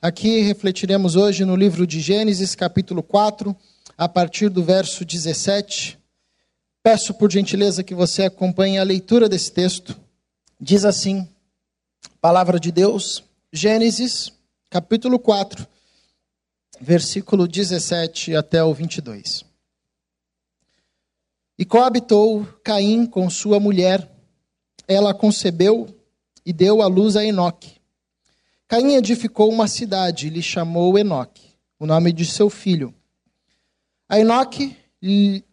Aqui refletiremos hoje no livro de Gênesis, capítulo 4, a partir do verso 17. Peço por gentileza que você acompanhe a leitura desse texto. Diz assim: Palavra de Deus, Gênesis, capítulo 4, versículo 17 até o 22. E coabitou Caim com sua mulher, ela concebeu e deu à luz a Enoque. Caim edificou uma cidade e lhe chamou Enoque, o nome de seu filho. A Enoque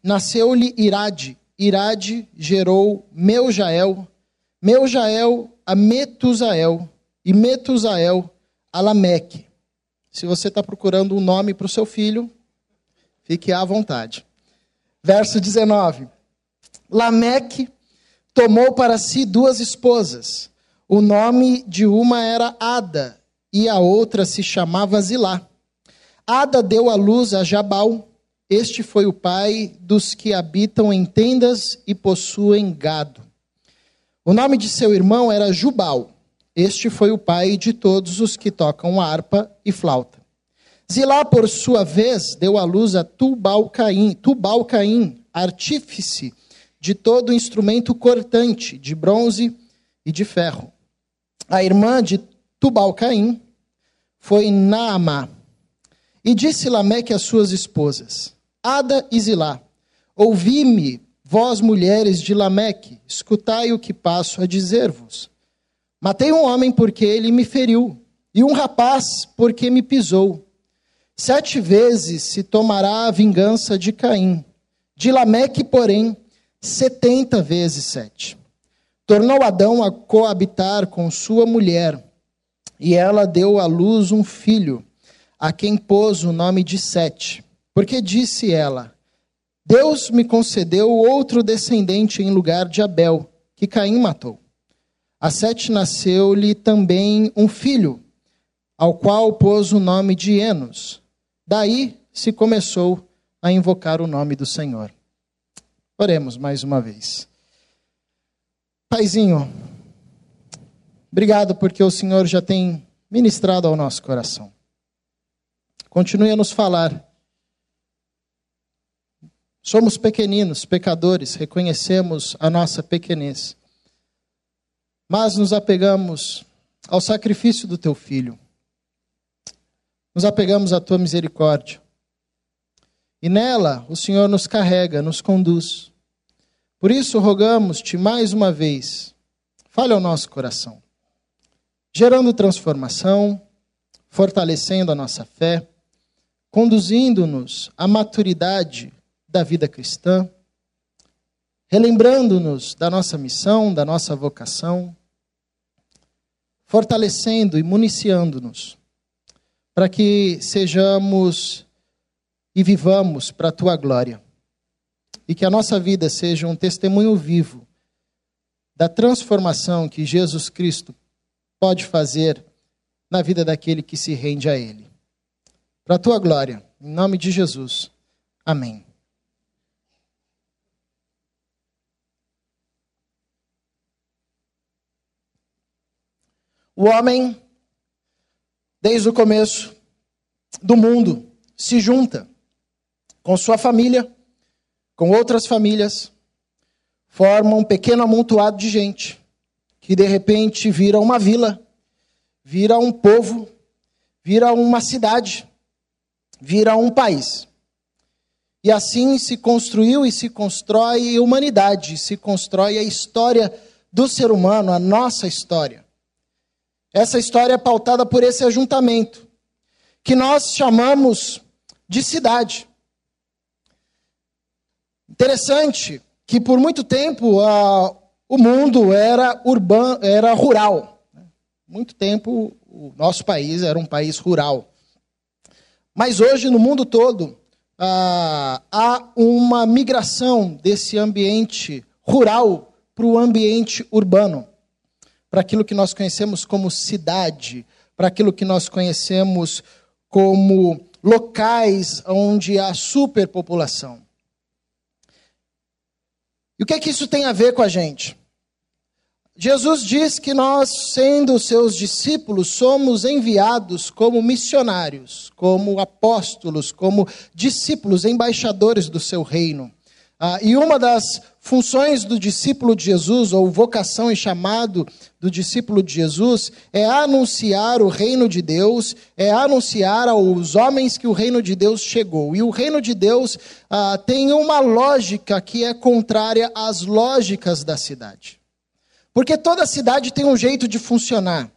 nasceu-lhe Irade, Irade gerou Meujael, Meujael a Metusael, e Metusael a Lameque. Se você está procurando um nome para o seu filho, fique à vontade. Verso 19. Lameque tomou para si duas esposas. O nome de uma era Ada e a outra se chamava Zilá. Ada deu à luz a Jabal. Este foi o pai dos que habitam em tendas e possuem gado. O nome de seu irmão era Jubal. Este foi o pai de todos os que tocam harpa e flauta. Zilá, por sua vez, deu à luz a Tubal-Caim, Tubal-Caim, artífice de todo instrumento cortante, de bronze e de ferro. A irmã de Tubal-Caim foi Naamá. E disse Lameque às suas esposas, Ada e Zilá, ouvi-me, vós mulheres de Lameque, escutai o que passo a dizer-vos. Matei um homem porque ele me feriu, e um rapaz porque me pisou. Sete vezes se tomará a vingança de Caim. De Lameque, porém, setenta vezes sete. Tornou Adão a coabitar com sua mulher, e ela deu à luz um filho, a quem pôs o nome de Sete. Porque disse ela: Deus me concedeu outro descendente em lugar de Abel, que Caim matou. A Sete nasceu-lhe também um filho, ao qual pôs o nome de Enos. Daí se começou a invocar o nome do Senhor. Oremos mais uma vez. Paizinho, obrigado porque o Senhor já tem ministrado ao nosso coração. Continue a nos falar. Somos pequeninos, pecadores, reconhecemos a nossa pequenez. Mas nos apegamos ao sacrifício do teu filho. Nos apegamos à tua misericórdia. E nela o Senhor nos carrega, nos conduz. Por isso, rogamos-te mais uma vez, fale ao nosso coração, gerando transformação, fortalecendo a nossa fé, conduzindo-nos à maturidade da vida cristã, relembrando-nos da nossa missão, da nossa vocação, fortalecendo e municiando-nos, para que sejamos e vivamos para a tua glória e que a nossa vida seja um testemunho vivo da transformação que Jesus Cristo pode fazer na vida daquele que se rende a Ele. Para a tua glória, em nome de Jesus. Amém. O homem, desde o começo do mundo, se junta com sua família com outras famílias, formam um pequeno amontoado de gente, que de repente vira uma vila, vira um povo, vira uma cidade, vira um país. E assim se construiu e se constrói a humanidade, se constrói a história do ser humano, a nossa história. Essa história é pautada por esse ajuntamento, que nós chamamos de cidade. Interessante que por muito tempo a, o mundo era urbano, era rural. Muito tempo o nosso país era um país rural. Mas hoje no mundo todo há uma migração desse ambiente rural para o ambiente urbano, para aquilo que nós conhecemos como cidade, para aquilo que nós conhecemos como locais onde há superpopulação. E o que é que isso tem a ver com a gente? Jesus diz que nós, sendo seus discípulos, somos enviados como missionários, como apóstolos, como discípulos, embaixadores do seu reino. Ah, e uma das funções do discípulo de Jesus, ou vocação e chamado do discípulo de Jesus, é anunciar o reino de Deus, é anunciar aos homens que o reino de Deus chegou. E o reino de Deus ah, tem uma lógica que é contrária às lógicas da cidade. Porque toda cidade tem um jeito de funcionar.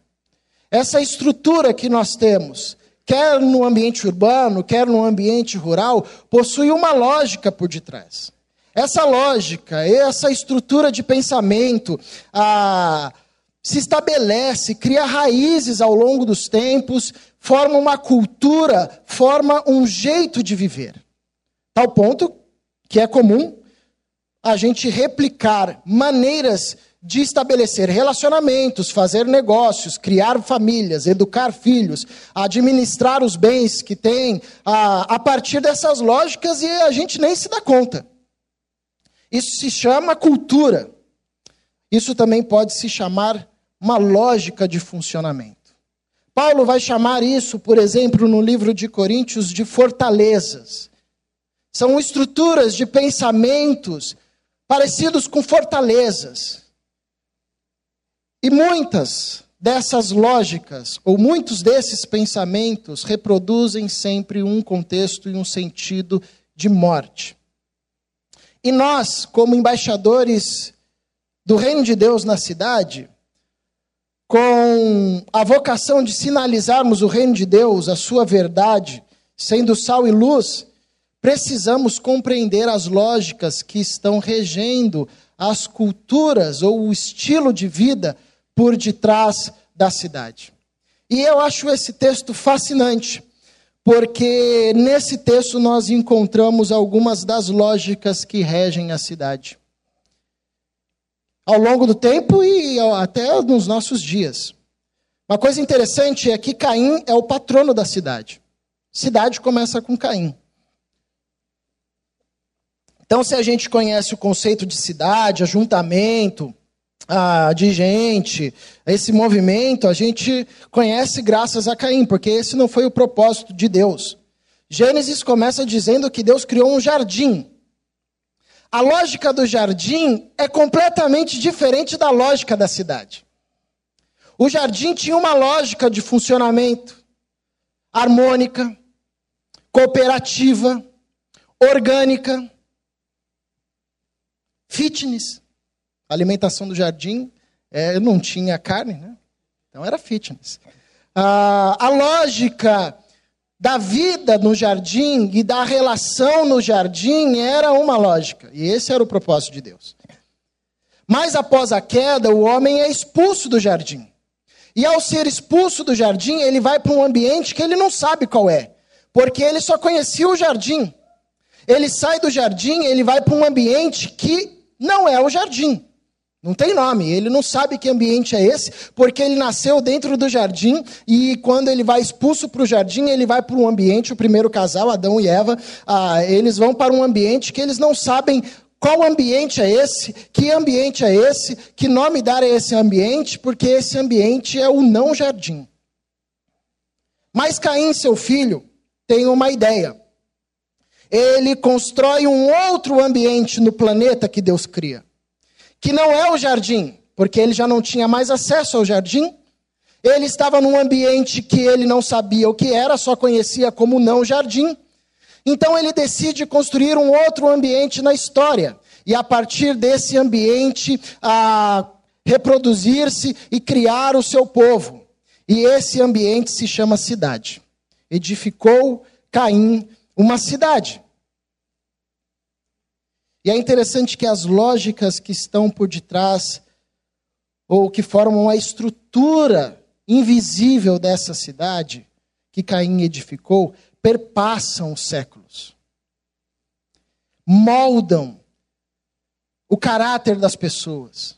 Essa estrutura que nós temos, quer no ambiente urbano, quer no ambiente rural, possui uma lógica por detrás. Essa lógica, essa estrutura de pensamento, se estabelece, cria raízes ao longo dos tempos, forma uma cultura, forma um jeito de viver. Tal ponto que é comum a gente replicar maneiras de estabelecer relacionamentos, fazer negócios, criar famílias, educar filhos, administrar os bens que tem, a, a partir dessas lógicas e a gente nem se dá conta. Isso se chama cultura. Isso também pode se chamar uma lógica de funcionamento. Paulo vai chamar isso, por exemplo, no livro de Coríntios, de fortalezas. São estruturas de pensamentos parecidos com fortalezas. E muitas dessas lógicas, ou muitos desses pensamentos, reproduzem sempre um contexto e um sentido de morte. E nós, como embaixadores do reino de Deus na cidade, com a vocação de sinalizarmos o reino de Deus, a sua verdade, sendo sal e luz, precisamos compreender as lógicas que estão regendo as culturas ou o estilo de vida por detrás da cidade. E eu acho esse texto fascinante, porque nesse texto nós encontramos algumas das lógicas que regem a cidade. Ao longo do tempo e até nos nossos dias. Uma coisa interessante é que Caim é o patrono da cidade. Cidade começa com Caim. Então, se a gente conhece o conceito de cidade, ajuntamento, ah, de gente, esse movimento, a gente conhece graças a Caim, porque esse não foi o propósito de Deus. Gênesis começa dizendo que Deus criou um jardim. A lógica do jardim é completamente diferente da lógica da cidade. O jardim tinha uma lógica de funcionamento harmônica, cooperativa, orgânica, fitness. A alimentação do jardim é, não tinha carne, né? Então era fitness. Ah, a lógica da vida no jardim e da relação no jardim era uma lógica. E esse era o propósito de Deus. Mas após a queda, o homem é expulso do jardim. E ao ser expulso do jardim, ele vai para um ambiente que ele não sabe qual é, porque ele só conhecia o jardim. Ele sai do jardim, ele vai para um ambiente que não é o jardim. Não tem nome, ele não sabe que ambiente é esse, porque ele nasceu dentro do jardim e quando ele vai expulso para o jardim, ele vai para um ambiente, o primeiro casal, Adão e Eva, ah, eles vão para um ambiente que eles não sabem qual ambiente é esse, que ambiente é esse, que nome dar a esse ambiente, porque esse ambiente é o não jardim. Mas Caim, seu filho, tem uma ideia. Ele constrói um outro ambiente no planeta que Deus cria que não é o jardim, porque ele já não tinha mais acesso ao jardim. Ele estava num ambiente que ele não sabia o que era, só conhecia como não jardim. Então ele decide construir um outro ambiente na história. E a partir desse ambiente, a reproduzir-se e criar o seu povo. E esse ambiente se chama cidade. Edificou Caim uma cidade. E é interessante que as lógicas que estão por detrás, ou que formam a estrutura invisível dessa cidade, que Caim edificou, perpassam os séculos. Moldam o caráter das pessoas,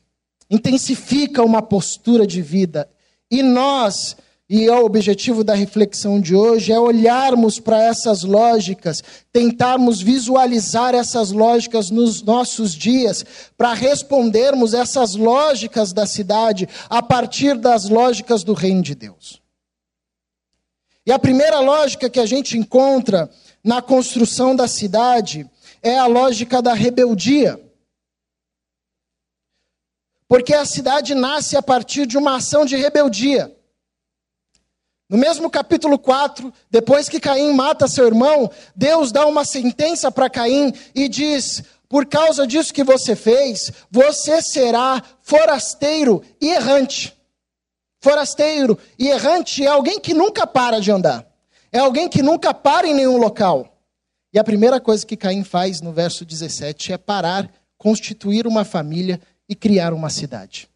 intensifica uma postura de vida. E nós e é o objetivo da reflexão de hoje é olharmos para essas lógicas, tentarmos visualizar essas lógicas nos nossos dias, para respondermos essas lógicas da cidade a partir das lógicas do reino de Deus. E a primeira lógica que a gente encontra na construção da cidade é a lógica da rebeldia. Porque a cidade nasce a partir de uma ação de rebeldia. No mesmo capítulo 4, depois que Caim mata seu irmão, Deus dá uma sentença para Caim e diz: Por causa disso que você fez, você será forasteiro e errante. Forasteiro e errante é alguém que nunca para de andar, é alguém que nunca para em nenhum local. E a primeira coisa que Caim faz no verso 17 é parar, constituir uma família e criar uma cidade.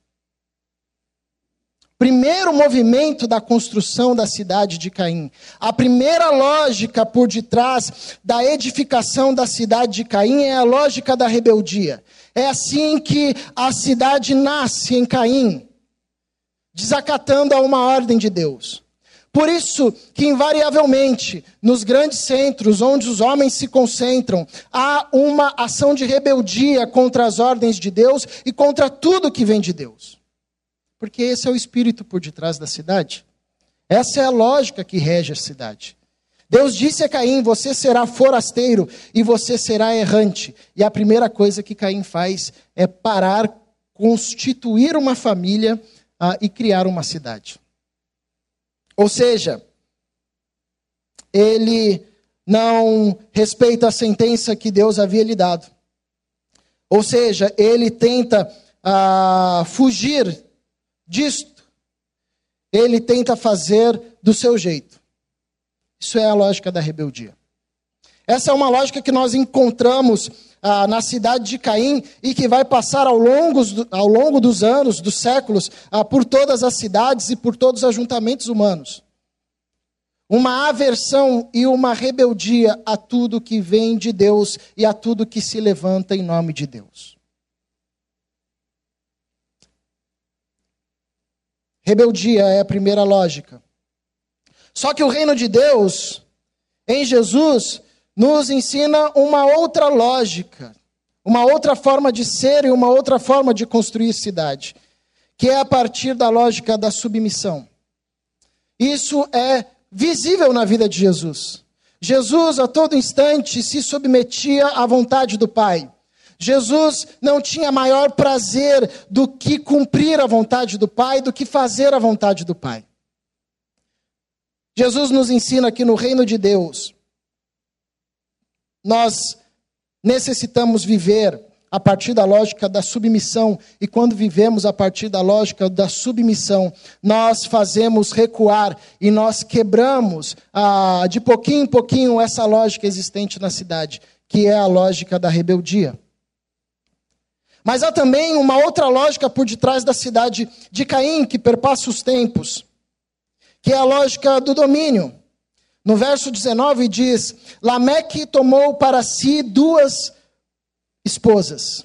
Primeiro movimento da construção da cidade de Caim. A primeira lógica por detrás da edificação da cidade de Caim é a lógica da rebeldia. É assim que a cidade nasce em Caim, desacatando a uma ordem de Deus. Por isso que, invariavelmente, nos grandes centros onde os homens se concentram, há uma ação de rebeldia contra as ordens de Deus e contra tudo que vem de Deus. Porque esse é o espírito por detrás da cidade. Essa é a lógica que rege a cidade. Deus disse a Caim: Você será forasteiro e você será errante. E a primeira coisa que Caim faz é parar, constituir uma família uh, e criar uma cidade. Ou seja, ele não respeita a sentença que Deus havia lhe dado. Ou seja, ele tenta ah, fugir disto. Ele tenta fazer do seu jeito. Isso é a lógica da rebeldia. Essa é uma lógica que nós encontramos ah, na cidade de Caim e que vai passar ao longo, ao longo dos anos, dos séculos, ah, por todas as cidades e por todos os ajuntamentos humanos. Uma aversão e uma rebeldia a tudo que vem de Deus e a tudo que se levanta em nome de Deus. Rebeldia é a primeira lógica. Só que o reino de Deus, em Jesus, nos ensina uma outra lógica, uma outra forma de ser e uma outra forma de construir cidade, que é a partir da lógica da submissão. Isso é visível na vida de Jesus. Jesus a todo instante se submetia à vontade do Pai. Jesus não tinha maior prazer do que cumprir a vontade do Pai, do que fazer a vontade do Pai. Jesus nos ensina que no reino de Deus, nós necessitamos viver a partir da lógica da submissão, e quando vivemos a partir da lógica da submissão, nós fazemos recuar e nós quebramos ah, de pouquinho em pouquinho essa lógica existente na cidade, que é a lógica da rebeldia. Mas há também uma outra lógica por detrás da cidade de Caim, que perpassa os tempos, que é a lógica do domínio. No verso 19 diz: Lameque tomou para si duas esposas.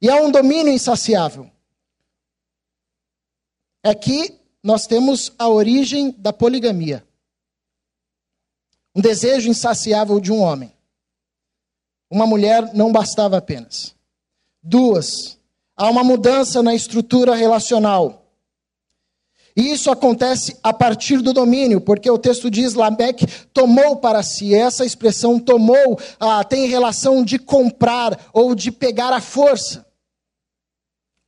E há um domínio insaciável. Aqui nós temos a origem da poligamia. Um desejo insaciável de um homem. Uma mulher não bastava apenas. Duas, há uma mudança na estrutura relacional. E isso acontece a partir do domínio, porque o texto diz Lameque tomou para si. Essa expressão tomou ah, tem relação de comprar ou de pegar a força.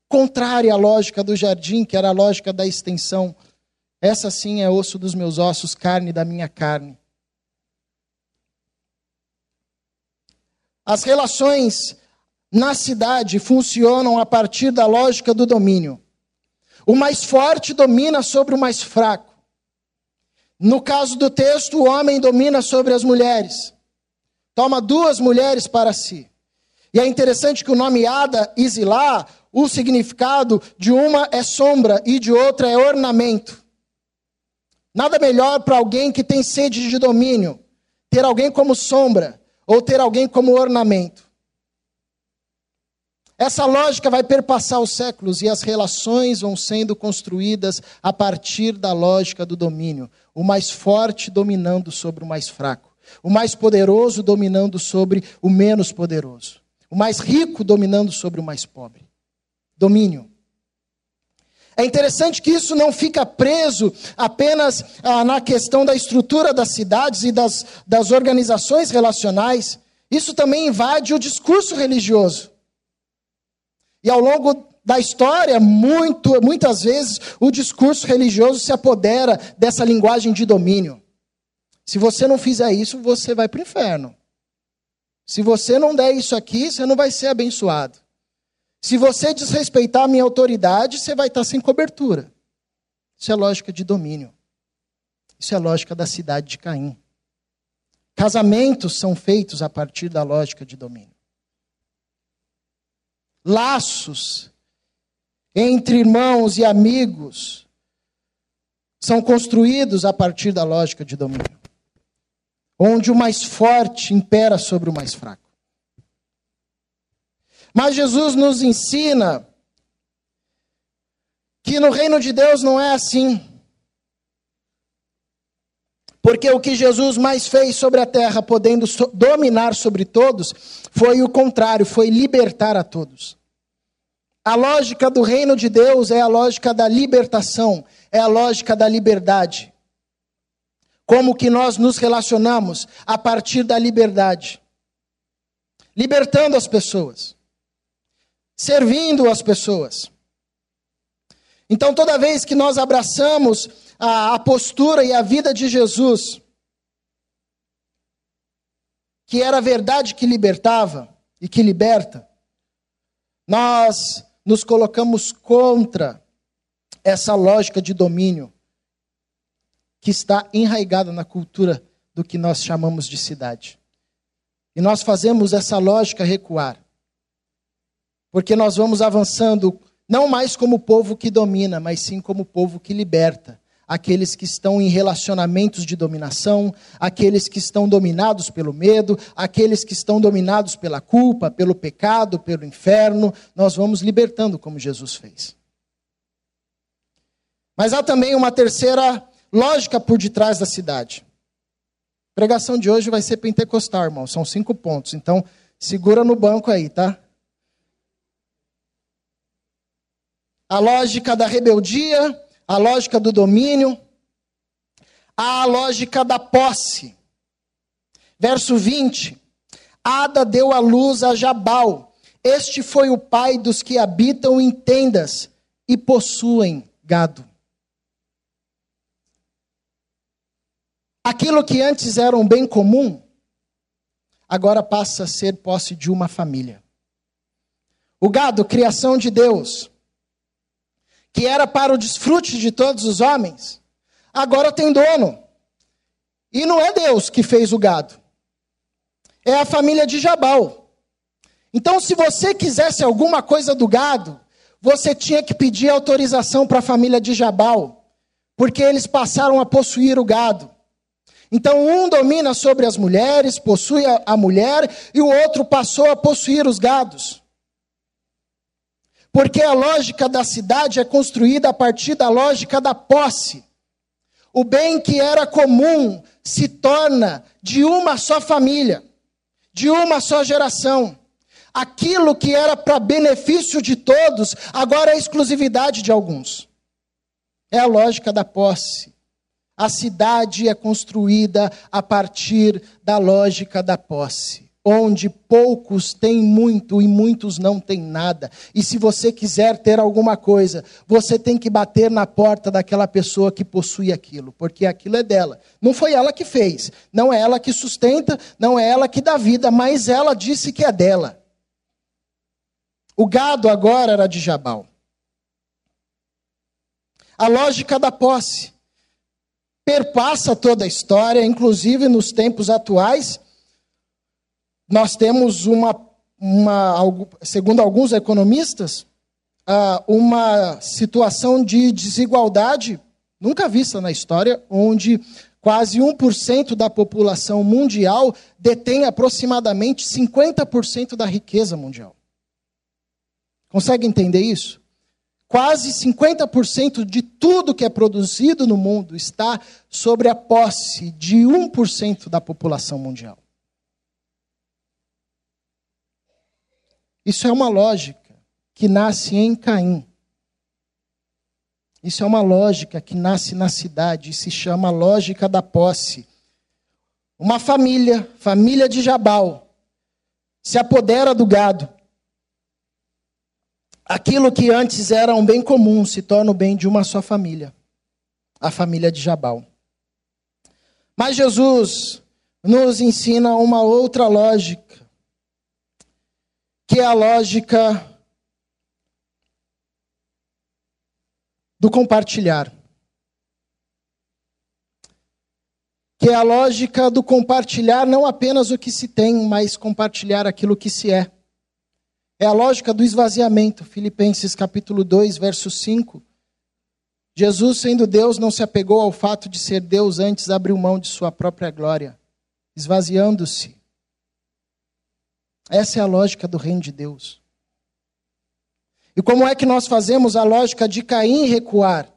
Contrária à lógica do jardim, que era a lógica da extensão. Essa sim é osso dos meus ossos, carne da minha carne. As relações na cidade funcionam a partir da lógica do domínio. O mais forte domina sobre o mais fraco. No caso do texto, o homem domina sobre as mulheres. Toma duas mulheres para si. E é interessante que o nome Ada e Zilá, o significado de uma é sombra e de outra é ornamento. Nada melhor para alguém que tem sede de domínio, ter alguém como sombra ou ter alguém como ornamento. Essa lógica vai perpassar os séculos e as relações vão sendo construídas a partir da lógica do domínio. O mais forte dominando sobre o mais fraco. O mais poderoso dominando sobre o menos poderoso. O mais rico dominando sobre o mais pobre. Domínio. É interessante que isso não fica preso apenas ah, na questão da estrutura das cidades e das, das organizações relacionais. Isso também invade o discurso religioso. E ao longo da história, muito, muitas vezes, o discurso religioso se apodera dessa linguagem de domínio. Se você não fizer isso, você vai para o inferno. Se você não der isso aqui, você não vai ser abençoado. Se você desrespeitar a minha autoridade, você vai estar sem cobertura. Isso é lógica de domínio. Isso é lógica da cidade de Caim. Casamentos são feitos a partir da lógica de domínio laços entre irmãos e amigos são construídos a partir da lógica de domínio, onde o mais forte impera sobre o mais fraco. Mas Jesus nos ensina que no reino de Deus não é assim. Porque o que Jesus mais fez sobre a terra, podendo so dominar sobre todos, foi o contrário, foi libertar a todos. A lógica do reino de Deus é a lógica da libertação, é a lógica da liberdade. Como que nós nos relacionamos a partir da liberdade? Libertando as pessoas, servindo as pessoas. Então, toda vez que nós abraçamos a, a postura e a vida de Jesus, que era a verdade que libertava e que liberta, nós nos colocamos contra essa lógica de domínio que está enraigada na cultura do que nós chamamos de cidade. E nós fazemos essa lógica recuar. Porque nós vamos avançando não mais como povo que domina, mas sim como povo que liberta aqueles que estão em relacionamentos de dominação, aqueles que estão dominados pelo medo, aqueles que estão dominados pela culpa, pelo pecado, pelo inferno. Nós vamos libertando como Jesus fez. Mas há também uma terceira lógica por detrás da cidade. A pregação de hoje vai ser pentecostal, irmão. São cinco pontos. Então, segura no banco aí, tá? A lógica da rebeldia, a lógica do domínio, a lógica da posse. Verso 20: Ada deu à luz a Jabal. Este foi o pai dos que habitam em tendas e possuem gado. Aquilo que antes era um bem comum, agora passa a ser posse de uma família. O gado, criação de Deus, que era para o desfrute de todos os homens, agora tem dono. E não é Deus que fez o gado, é a família de Jabal. Então, se você quisesse alguma coisa do gado, você tinha que pedir autorização para a família de Jabal, porque eles passaram a possuir o gado. Então, um domina sobre as mulheres, possui a, mulher, e o outro passou a possuir os gados. Porque a lógica da cidade é construída a partir da lógica da posse. O bem que era comum se torna de uma só família, de uma só geração. Aquilo que era para benefício de todos, agora é exclusividade de alguns. É a lógica da posse. A cidade é construída a partir da lógica da posse onde poucos têm muito e muitos não têm nada. E se você quiser ter alguma coisa, você tem que bater na porta daquela pessoa que possui aquilo, porque aquilo é dela. Não foi ela que fez, não é ela que sustenta, não é ela que dá vida, mas ela disse que é dela. O gado agora era de Jabal. A lógica da posse perpassa toda a história, inclusive nos tempos atuais nós temos uma, uma segundo alguns economistas, ah, uma situação de desigualdade nunca vista na história, onde quase 1% da população mundial detém aproximadamente 50% da riqueza mundial. Consegue entender isso? Quase 50% de tudo que é produzido no mundo está sobre a posse de 1% da população mundial. Isso é uma lógica que nasce em Caim. Isso é uma lógica que nasce na cidade e se chama lógica da posse. Uma família, família de Jabal, se apodera do gado. Aquilo que antes era um bem comum se torna o bem de uma só família, a família de Jabal. Mas Jesus nos ensina uma outra lógica, que é a lógica do compartilhar. Que é a lógica do compartilhar não apenas o que se tem, mas compartilhar aquilo que se é. É a lógica do esvaziamento. Filipenses capítulo 2, verso 5. Jesus, sendo Deus, não se apegou ao fato de ser Deus, antes abriu mão de sua própria glória, esvaziando-se. Essa é a lógica do reino de Deus. E como é que nós fazemos a lógica de Caim recuar?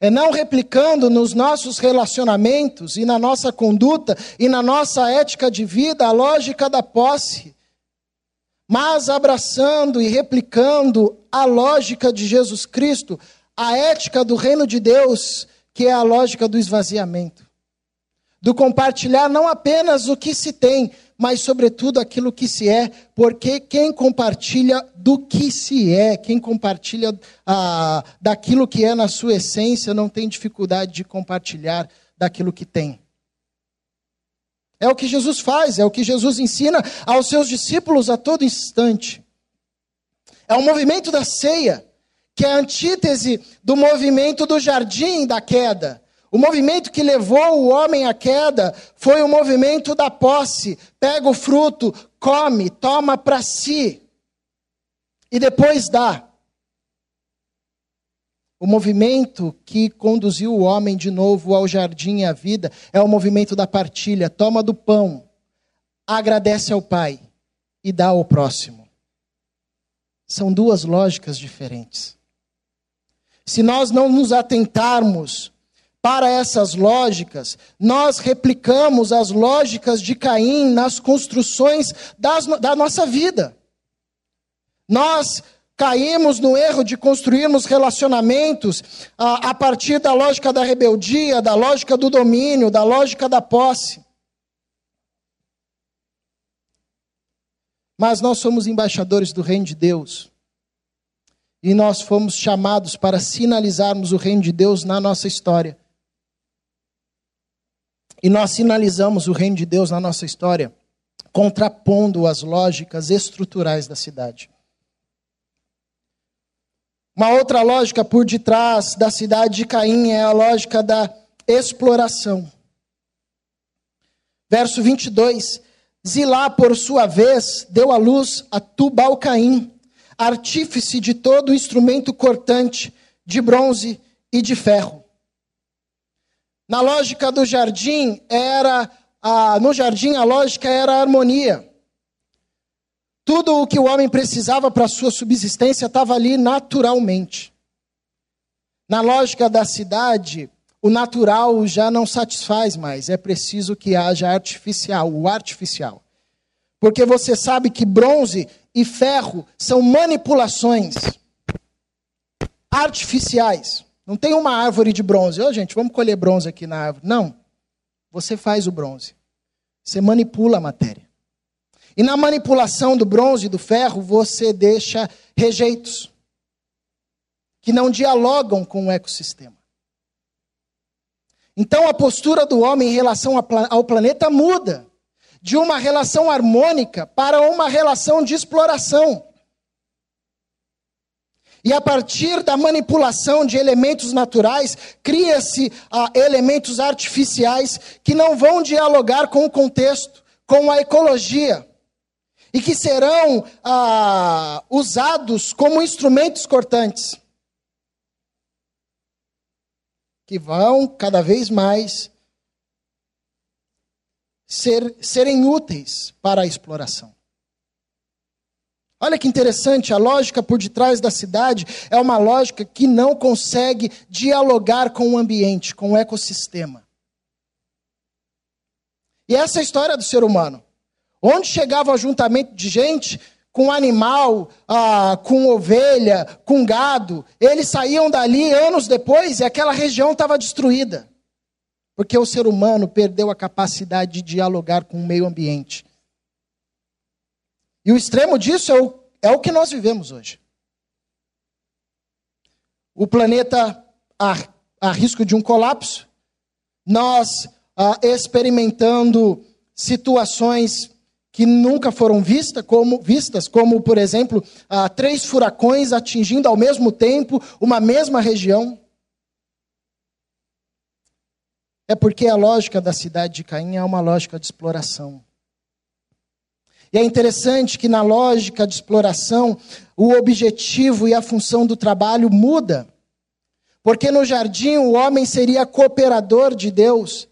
É não replicando nos nossos relacionamentos e na nossa conduta e na nossa ética de vida a lógica da posse, mas abraçando e replicando a lógica de Jesus Cristo, a ética do reino de Deus, que é a lógica do esvaziamento, do compartilhar não apenas o que se tem, mas sobretudo aquilo que se é, porque quem compartilha do que se é, quem compartilha ah, daquilo que é na sua essência, não tem dificuldade de compartilhar daquilo que tem. É o que Jesus faz, é o que Jesus ensina aos seus discípulos a todo instante. É o movimento da ceia, que é a antítese do movimento do jardim da queda. O movimento que levou o homem à queda foi o movimento da posse. Pega o fruto, come, toma para si e depois dá. O movimento que conduziu o homem de novo ao jardim e à vida é o movimento da partilha. Toma do pão, agradece ao Pai e dá ao próximo. São duas lógicas diferentes. Se nós não nos atentarmos para essas lógicas, nós replicamos as lógicas de Caim nas construções das, da nossa vida. Nós caímos no erro de construirmos relacionamentos a, a partir da lógica da rebeldia, da lógica do domínio, da lógica da posse. Mas nós somos embaixadores do reino de Deus. E nós fomos chamados para sinalizarmos o reino de Deus na nossa história. E nós sinalizamos o reino de Deus na nossa história, contrapondo as lógicas estruturais da cidade. Uma outra lógica por detrás da cidade de Caim é a lógica da exploração. Verso 22. Zilá, por sua vez, deu à luz a Tubal-Caim, artífice de todo instrumento cortante, de bronze e de ferro. Na lógica do jardim, era a, no jardim a lógica era a harmonia. Tudo o que o homem precisava para sua subsistência estava ali naturalmente. Na lógica da cidade, o natural já não satisfaz mais, é preciso que haja artificial, o artificial. Porque você sabe que bronze e ferro são manipulações artificiais. Não tem uma árvore de bronze. Ô, oh, gente, vamos colher bronze aqui na árvore. Não. Você faz o bronze. Você manipula a matéria. E na manipulação do bronze e do ferro, você deixa rejeitos que não dialogam com o ecossistema. Então a postura do homem em relação ao planeta muda de uma relação harmônica para uma relação de exploração. E a partir da manipulação de elementos naturais, cria-se ah, elementos artificiais que não vão dialogar com o contexto, com a ecologia, e que serão ah, usados como instrumentos cortantes, que vão cada vez mais ser, serem úteis para a exploração. Olha que interessante, a lógica por detrás da cidade é uma lógica que não consegue dialogar com o ambiente, com o ecossistema. E essa é a história do ser humano. Onde chegava o ajuntamento de gente, com animal, ah, com ovelha, com gado, eles saíam dali anos depois e aquela região estava destruída. Porque o ser humano perdeu a capacidade de dialogar com o meio ambiente. E o extremo disso é o, é o que nós vivemos hoje. O planeta a, a risco de um colapso, nós experimentando situações que nunca foram vista, como, vistas, como, por exemplo, três furacões atingindo ao mesmo tempo uma mesma região. É porque a lógica da cidade de Caim é uma lógica de exploração. E é interessante que na lógica de exploração, o objetivo e a função do trabalho muda. Porque no jardim o homem seria cooperador de Deus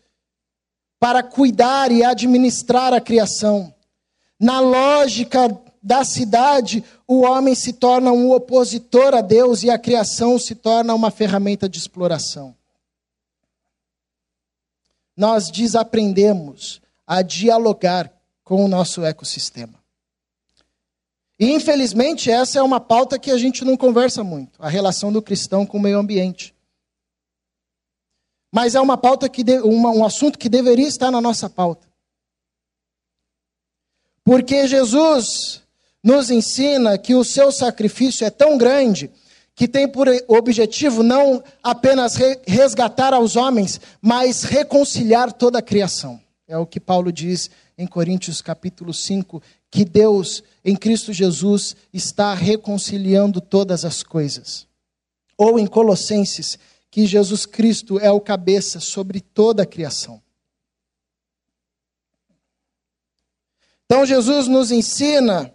para cuidar e administrar a criação. Na lógica da cidade, o homem se torna um opositor a Deus e a criação se torna uma ferramenta de exploração. Nós desaprendemos a dialogar com o nosso ecossistema. E, infelizmente, essa é uma pauta que a gente não conversa muito, a relação do cristão com o meio ambiente. Mas é uma pauta que um assunto que deveria estar na nossa pauta. Porque Jesus nos ensina que o seu sacrifício é tão grande que tem por objetivo não apenas resgatar aos homens, mas reconciliar toda a criação. É o que Paulo diz em Coríntios capítulo 5, que Deus, em Cristo Jesus, está reconciliando todas as coisas. Ou em Colossenses, que Jesus Cristo é o cabeça sobre toda a criação. Então Jesus nos ensina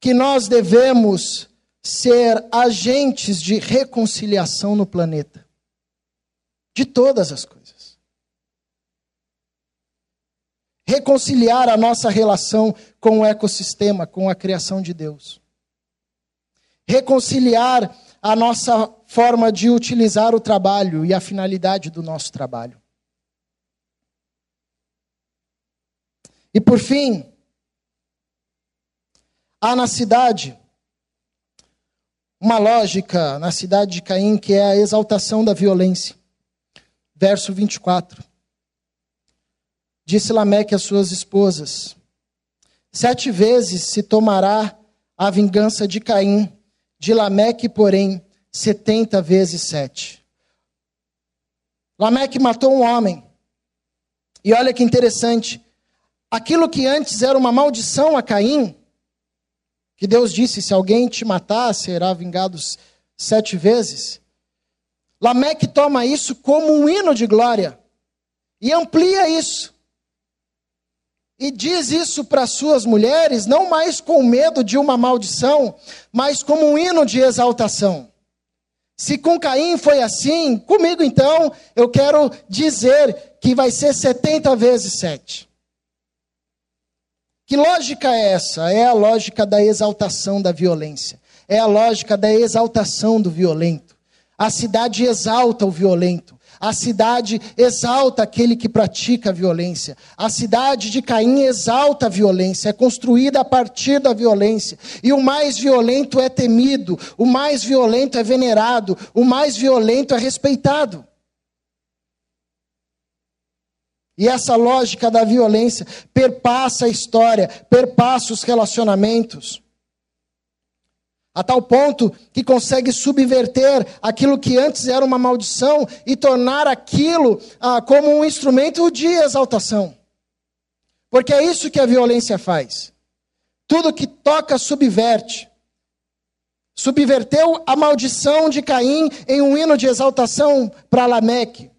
que nós devemos ser agentes de reconciliação no planeta. De todas as coisas. Reconciliar a nossa relação com o ecossistema, com a criação de Deus. Reconciliar a nossa forma de utilizar o trabalho e a finalidade do nosso trabalho. E por fim, há na cidade uma lógica na cidade de Caim que é a exaltação da violência. Verso 24. Disse Lameque às suas esposas: Sete vezes se tomará a vingança de Caim, de Lameque, porém, setenta vezes sete. Lameque matou um homem. E olha que interessante. Aquilo que antes era uma maldição a Caim, que Deus disse: se alguém te matar, será vingado sete vezes. Lameque toma isso como um hino de glória e amplia isso e diz isso para suas mulheres, não mais com medo de uma maldição, mas como um hino de exaltação. Se com Caim foi assim, comigo então, eu quero dizer que vai ser 70 vezes 7. Que lógica é essa? É a lógica da exaltação da violência. É a lógica da exaltação do violento. A cidade exalta o violento. A cidade exalta aquele que pratica a violência. A cidade de Caim exalta a violência, é construída a partir da violência. E o mais violento é temido, o mais violento é venerado, o mais violento é respeitado. E essa lógica da violência perpassa a história, perpassa os relacionamentos a tal ponto que consegue subverter aquilo que antes era uma maldição e tornar aquilo ah, como um instrumento de exaltação. Porque é isso que a violência faz. Tudo que toca subverte. Subverteu a maldição de Caim em um hino de exaltação para Lameque.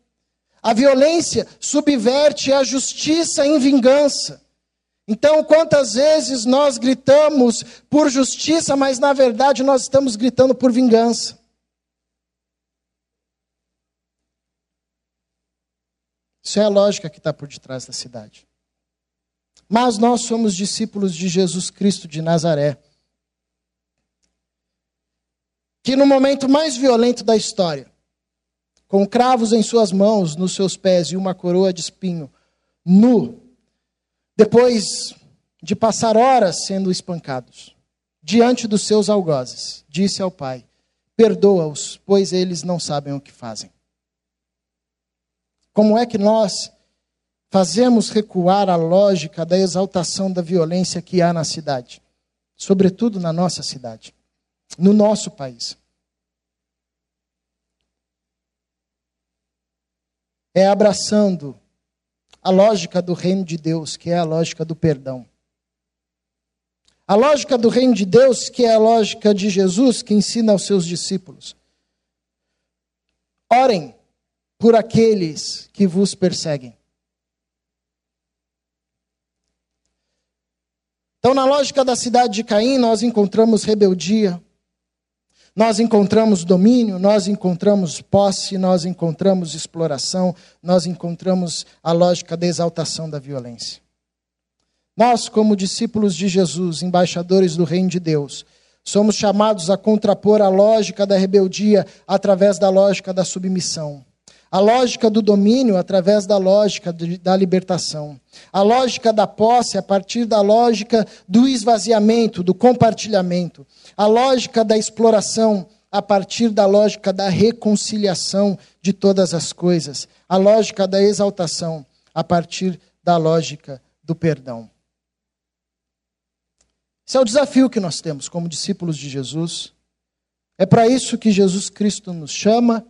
A violência subverte a justiça em vingança. Então, quantas vezes nós gritamos por justiça, mas na verdade nós estamos gritando por vingança? Isso é a lógica que está por detrás da cidade. Mas nós somos discípulos de Jesus Cristo de Nazaré. que no momento mais violento da história, com cravos em suas mãos, nos seus pés e uma coroa de espinho, nu, depois de passar horas sendo espancados, diante dos seus algozes, disse ao Pai: Perdoa-os, pois eles não sabem o que fazem. Como é que nós fazemos recuar a lógica da exaltação da violência que há na cidade, sobretudo na nossa cidade, no nosso país. É abraçando a lógica do reino de Deus, que é a lógica do perdão. A lógica do reino de Deus, que é a lógica de Jesus, que ensina aos seus discípulos. Orem por aqueles que vos perseguem. Então, na lógica da cidade de Caim, nós encontramos rebeldia, nós encontramos domínio, nós encontramos posse, nós encontramos exploração, nós encontramos a lógica da exaltação da violência. Nós, como discípulos de Jesus, embaixadores do Reino de Deus, somos chamados a contrapor a lógica da rebeldia através da lógica da submissão. A lógica do domínio através da lógica da libertação. A lógica da posse a partir da lógica do esvaziamento, do compartilhamento. A lógica da exploração a partir da lógica da reconciliação de todas as coisas. A lógica da exaltação a partir da lógica do perdão. Esse é o desafio que nós temos como discípulos de Jesus. É para isso que Jesus Cristo nos chama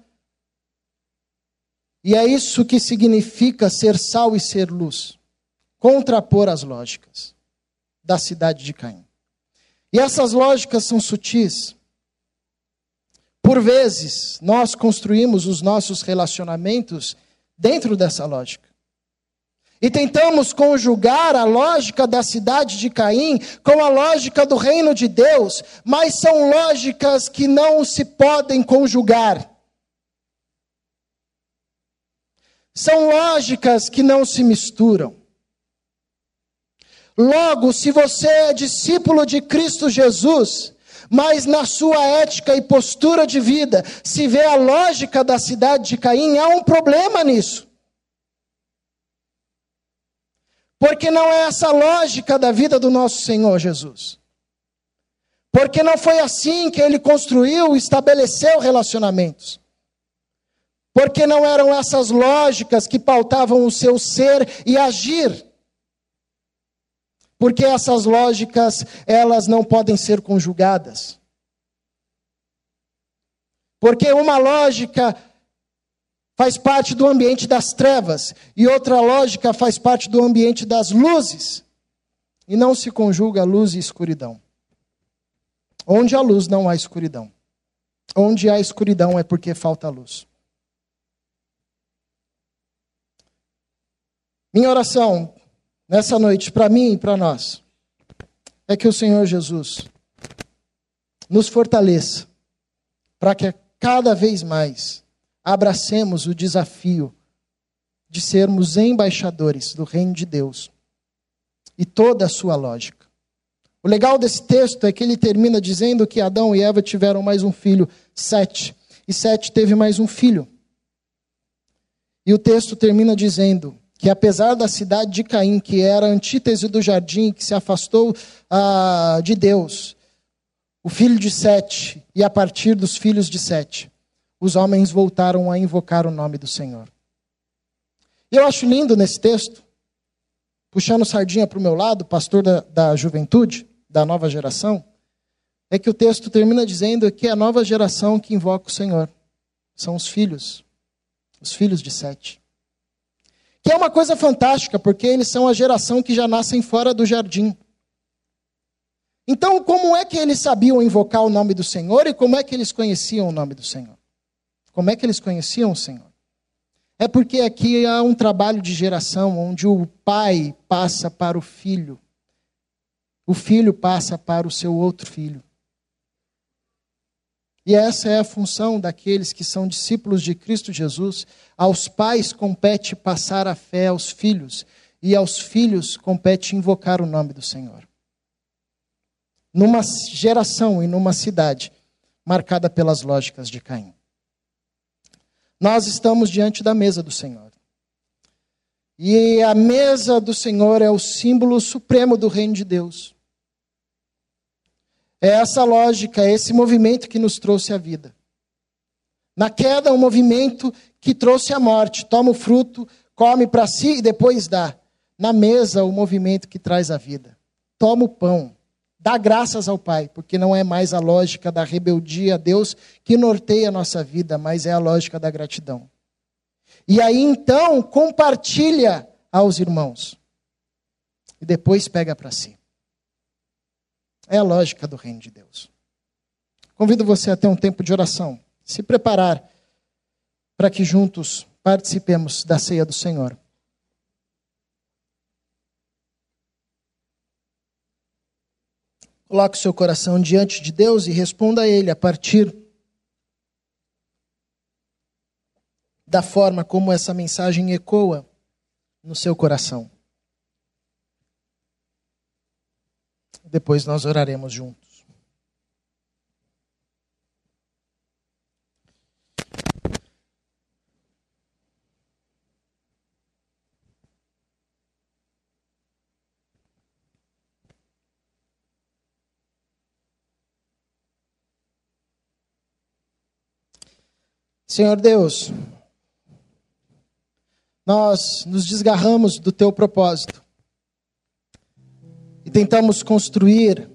e é isso que significa ser sal e ser luz contrapor as lógicas da cidade de Caim. E essas lógicas são sutis. Por vezes, nós construímos os nossos relacionamentos dentro dessa lógica. E tentamos conjugar a lógica da cidade de Caim com a lógica do reino de Deus, mas são lógicas que não se podem conjugar. São lógicas que não se misturam. Logo, se você é discípulo de Cristo Jesus, mas na sua ética e postura de vida se vê a lógica da cidade de Caim, há um problema nisso. Porque não é essa lógica da vida do nosso Senhor Jesus. Porque não foi assim que ele construiu estabeleceu relacionamentos. Porque não eram essas lógicas que pautavam o seu ser e agir. Porque essas lógicas, elas não podem ser conjugadas. Porque uma lógica faz parte do ambiente das trevas e outra lógica faz parte do ambiente das luzes. E não se conjuga luz e escuridão. Onde há luz não há escuridão. Onde há escuridão é porque falta luz. Minha oração nessa noite, para mim e para nós, é que o Senhor Jesus nos fortaleça para que cada vez mais abracemos o desafio de sermos embaixadores do reino de Deus e toda a sua lógica. O legal desse texto é que ele termina dizendo que Adão e Eva tiveram mais um filho, Sete, e Sete teve mais um filho. E o texto termina dizendo que apesar da cidade de Caim, que era a antítese do jardim, que se afastou ah, de Deus, o filho de Sete, e a partir dos filhos de Sete, os homens voltaram a invocar o nome do Senhor. E eu acho lindo nesse texto, puxando sardinha para o meu lado, pastor da, da juventude, da nova geração, é que o texto termina dizendo que é a nova geração que invoca o Senhor. São os filhos, os filhos de Sete. Que é uma coisa fantástica, porque eles são a geração que já nascem fora do jardim. Então, como é que eles sabiam invocar o nome do Senhor e como é que eles conheciam o nome do Senhor? Como é que eles conheciam o Senhor? É porque aqui há um trabalho de geração onde o pai passa para o filho, o filho passa para o seu outro filho. E essa é a função daqueles que são discípulos de Cristo Jesus. Aos pais compete passar a fé aos filhos, e aos filhos compete invocar o nome do Senhor. Numa geração e numa cidade, marcada pelas lógicas de Caim. Nós estamos diante da mesa do Senhor. E a mesa do Senhor é o símbolo supremo do reino de Deus. É essa lógica, é esse movimento que nos trouxe a vida. Na queda, um movimento que trouxe a morte. Toma o fruto, come para si e depois dá. Na mesa, o movimento que traz a vida. Toma o pão, dá graças ao Pai, porque não é mais a lógica da rebeldia a Deus que norteia a nossa vida, mas é a lógica da gratidão. E aí então compartilha aos irmãos. E depois pega para si. É a lógica do reino de Deus. Convido você a ter um tempo de oração, se preparar para que juntos participemos da ceia do Senhor. Coloque seu coração diante de Deus e responda a Ele a partir da forma como essa mensagem ecoa no seu coração. Depois nós oraremos juntos. Senhor Deus, nós nos desgarramos do teu propósito e tentamos construir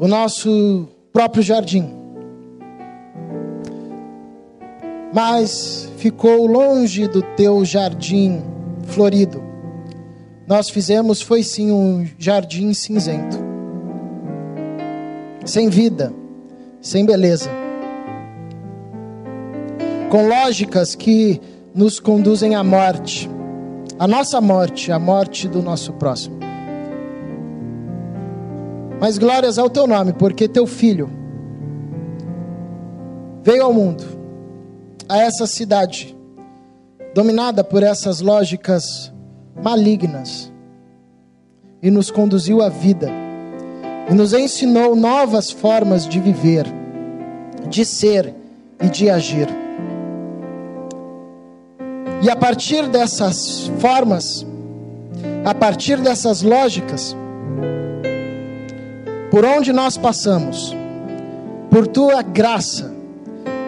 o nosso próprio jardim. Mas ficou longe do teu jardim florido. Nós fizemos foi sim um jardim cinzento. Sem vida, sem beleza com lógicas que nos conduzem à morte, a nossa morte, a morte do nosso próximo. Mas glórias ao teu nome, porque teu filho veio ao mundo, a essa cidade, dominada por essas lógicas malignas, e nos conduziu à vida, e nos ensinou novas formas de viver, de ser e de agir. E a partir dessas formas, a partir dessas lógicas, por onde nós passamos, por tua graça,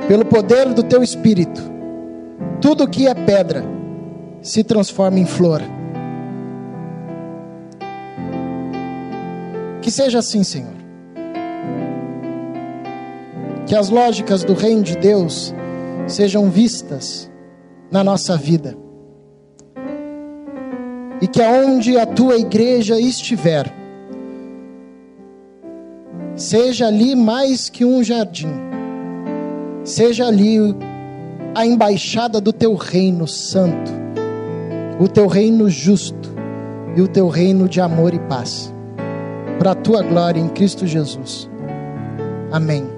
pelo poder do teu espírito, tudo que é pedra se transforma em flor. Que seja assim, Senhor. Que as lógicas do reino de Deus sejam vistas na nossa vida. E que aonde a tua igreja estiver, seja ali mais que um jardim, seja ali a embaixada do teu reino santo, o teu reino justo e o teu reino de amor e paz, para a tua glória em Cristo Jesus. Amém.